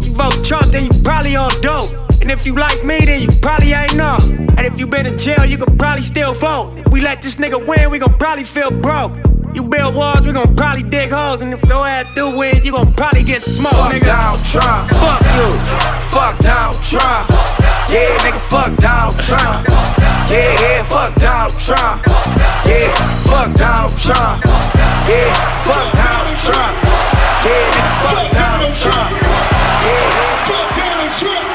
You vote Trump, then you probably on dope. And if you like me, then you probably ain't know. And if you been in jail, you could probably still vote. We let this nigga win, we gon' probably feel broke. You build walls, we gon' probably dig holes. And if your ass do win, you gon' probably get smoked, Fuck nigga. Donald Trump. Fuck you. Fuck Donald Trump. Yeah, nigga, fuck Donald Trump. Yeah, yeah, fuck Donald Trump. Yeah, fuck Donald Trump. Yeah, fuck Donald Trump. Yeah, nigga, fuck Donald Trump. 박수!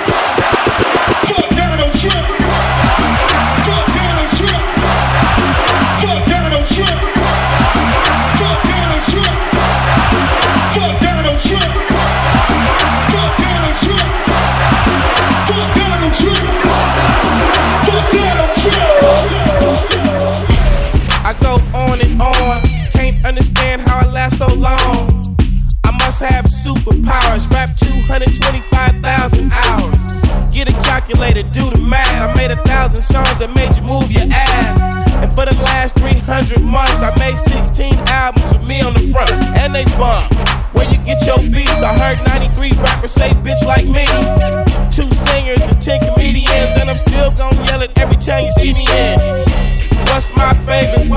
What's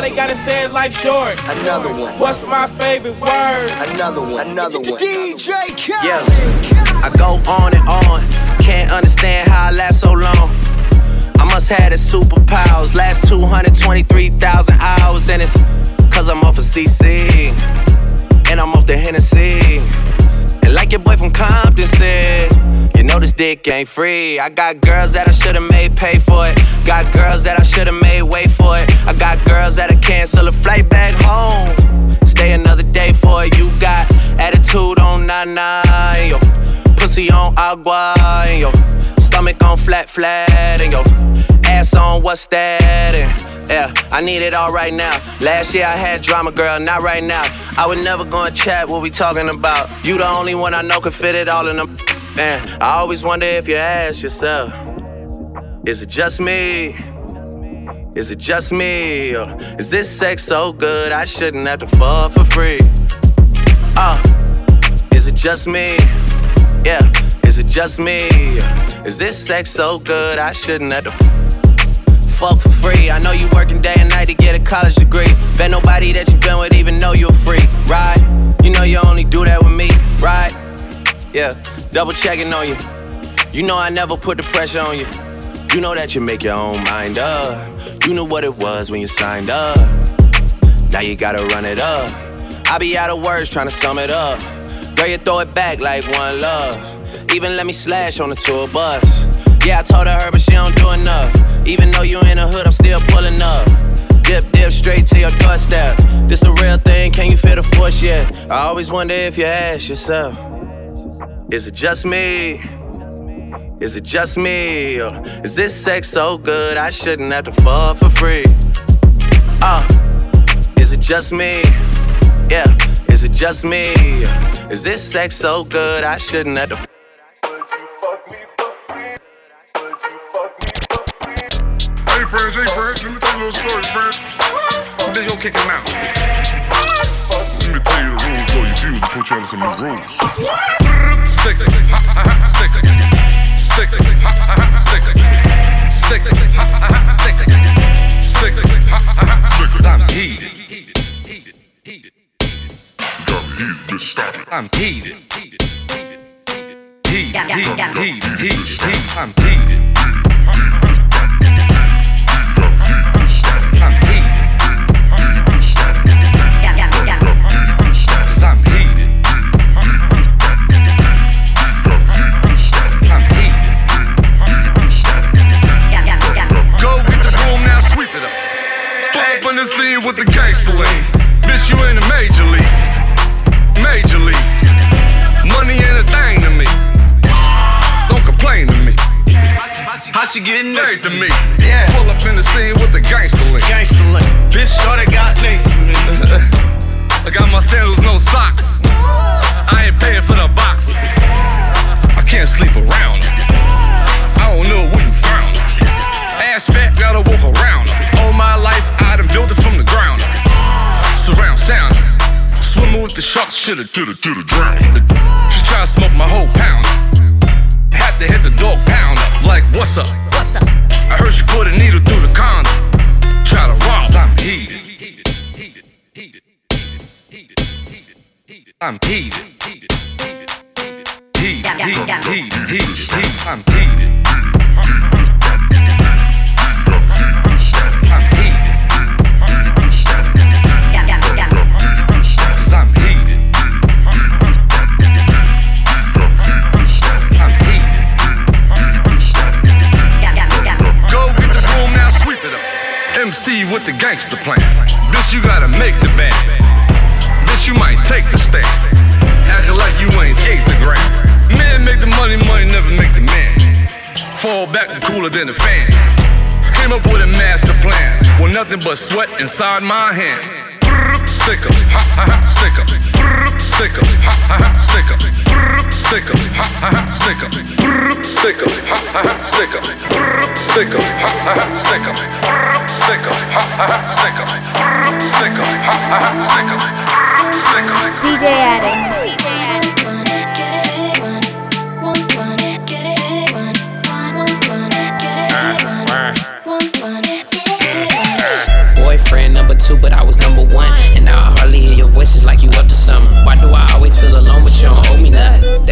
Why they gotta say it like short? Another one. What's my favorite word? Another one. Another one. DJ Khaled. Yeah. I go on and on. Can't understand how I last so long. I must have the superpowers. Last 223,000 hours. And it's cause I'm off of CC. And I'm off the Hennessy. And like your boy from Compton said, you know this dick ain't free. I got girls that I should've made pay for it. Got girls that I should've made wait for it. I got girls that'll cancel a flight back home. Stay another day for it. You got attitude on nine yo. Pussy on agua, yo. Stomach on flat, flat, and yo. Ass on what's that? And yeah, I need it all right now. Last year I had drama, girl, not right now. I would never go and chat what we talking about. You the only one I know can fit it all in them. Man, I always wonder if you ask yourself, is it just me? Is it just me? Or is this sex so good I shouldn't have to fuck for free? Uh, is it just me? Yeah, is it just me? Is this sex so good I shouldn't have to fuck for free? I know you working day and night to get a college degree. Bet nobody that you've been with even know you're free, right? You know you only do that with me, right? Yeah, double checking on you. You know I never put the pressure on you. You know that you make your own mind up. You knew what it was when you signed up. Now you gotta run it up. I be out of words trying to sum it up. Girl, you throw it back like one love. Even let me slash on the tour bus. Yeah, I told her, but she don't do enough. Even though you in the hood, I'm still pulling up. Dip, dip, straight to your doorstep. This a real thing, can you feel the force yet? I always wonder if you ask yourself, is it just me? Is it just me? Is this sex so good I shouldn't have to fuck for free? Uh, is it just me? Yeah, is it just me? Is this sex so good I shouldn't have to fuck for free? Hey, friends, hey, friends, let me tell you a little story, friends. Just gonna kick him out. The rules, gonna put you under some new rules. Stick stick. Stick stick. Stick stick. Stick. I'm heated. Got me heated, bitch, stop it. I'm heated. Heated, heated, heated, heated, heated. I'm heated. The scene with the gangster lean. Bitch, you in the major league. Major league. Money ain't a thing to me. Don't complain to me. How she getting next to me? Yeah. Pull up in the scene with the gangster lean. Gangster link. Bitch, shorty got next to me. I got my sandals, no socks. I ain't paying for the box. I can't sleep around her. I don't know where you found her. Ass fat, gotta walk around her. The sharks, shoulda, shoulda, shoulda drowned. She try to smoke my whole pound. Had to hit the dog pound up. Like, what's up? What's up? I heard she put a needle through the condom. Try to rob. I'm heated. I'm heated. Heated, heated, heated, heated, heated. I'm heated. see you with the gangster plan. Bitch, you gotta make the band. Bitch, you might take the stand. Acting like you ain't ate the grand. Man make the money, money never make the man. Fall back and cooler than the fan. Came up with a master plan. With nothing but sweat inside my hand sticker, ha ha ha sticker, sticker, ha ha ha sticker, sticker, ha ha ha sticker, sticker, ha ha ha sticker, sticker, ha ha ha sticker, sticker, ha ha ha sticker, sticker, ha ha ha sticker, sticker. DJ Addict.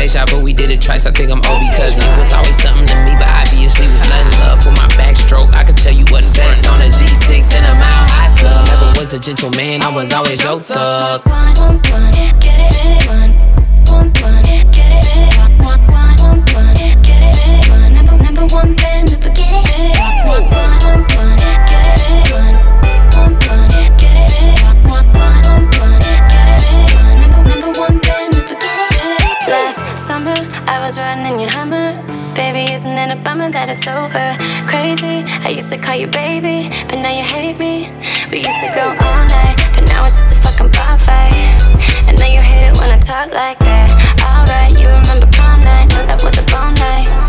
deja vu, we did it twice. I think I'm old because you was always something to me, but obviously was nothing love for my backstroke. I could tell you what sex on a G6 and a mile high club. Never was a gentleman, I was always yo thug. Get it, one, one, one, get it, one. moment that it's over. Crazy, I used to call you baby, but now you hate me. We used to go all night, but now it's just a fucking bar fight. And now you hate it when I talk like that. Alright, you remember prom night? No, that was a bomb night.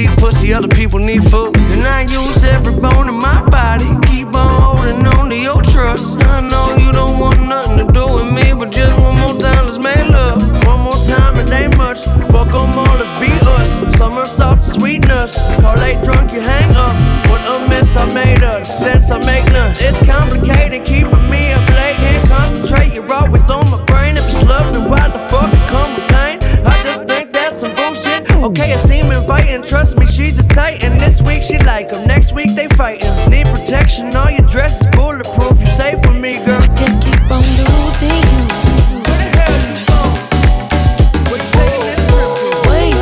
See pussy, other people need food. And I use every bone in my body. Keep on holding on to your trust. I know you don't want nothing to do with me, but just one more time, let's make love. One more time, it ain't much. Fuck them all, let's be us. Summer soft sweetness. Late drunk, you hang up. What a mess I made of. Sense I make none. It's complicated, keeping me up late. Can't concentrate, you're always on week she like 'em, next week they fighting. Need protection, all your dress is bulletproof. You safe with me, girl. Can't keep on losing you. Wait.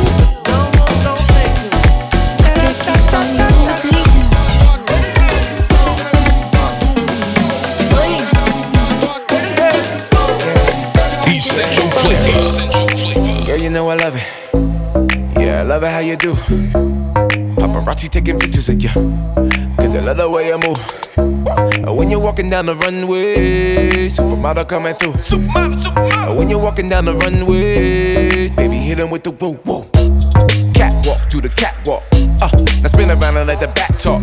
I can't keep on losing you. Essential flavor. Essential flavor. Girl, you know I love it. Yeah, I love it how you do. Paparazzi taking pictures of you. Cause I love the way you move. When you're walking down the runway, supermodel coming through. Supermodel, supermodel. When you're walking down the runway, baby, hit 'em with the whoa, whoa. Catwalk to the catwalk. Uh, now spin around and let the back talk.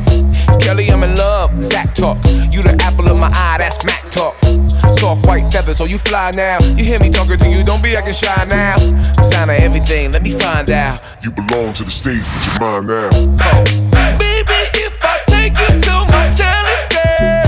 Kelly, I'm in love, Zach talk. You the apple of my eye, that's Mac talk. Soft white feathers, so you fly now. You hear me talking to you, don't be acting shy now. Sign of everything, let me find out. You belong to the stage, put your mind now. Baby, if I take you to my talent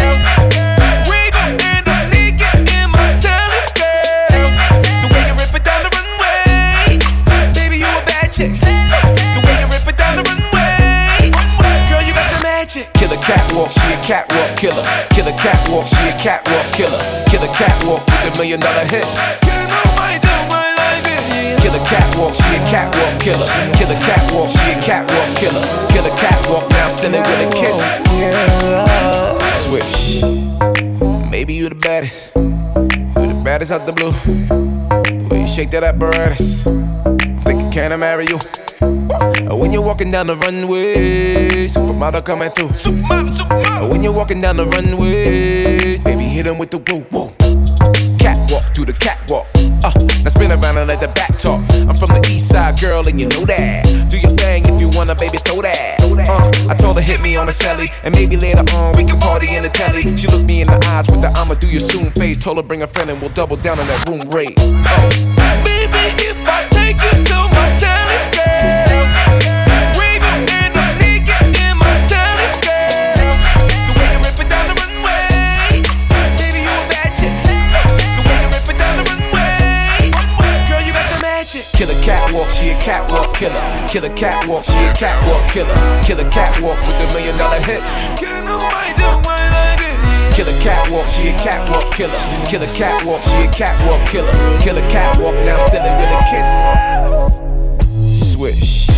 catwalk, she a catwalk killer. Killer catwalk, she a catwalk killer. Killer catwalk with the million dollar hits. Killer catwalk, she a catwalk killer. Killer catwalk, she a catwalk killer. Killer catwalk, now send it with a kiss. Switch. Maybe you the baddest. You the baddest out the blue. The way you shake that apparatus. Can I marry you? When you're walking down the runway, supermodel coming through. When you're walking down the runway, baby, hit 'em with the whoa, whoa. To the catwalk. Uh, now spin around and let the back talk. I'm from the east side, girl, and you know that. Do your thing if you wanna, baby, throw that. Uh, I told her hit me on the celly, and maybe later on we can party in the telly. She looked me in the eyes with the I'ma do you soon face. Told her bring a friend and we'll double down on that room rate. Uh, baby, if I take you to my talent girl, catwalk, she a catwalk killer. Killer catwalk, she a catwalk killer. Killer catwalk with the million dollar hips. hits. Killer catwalk, she a catwalk killer. Killer catwalk, she a catwalk killer. Killer catwalk, now send it with a kiss. Swish.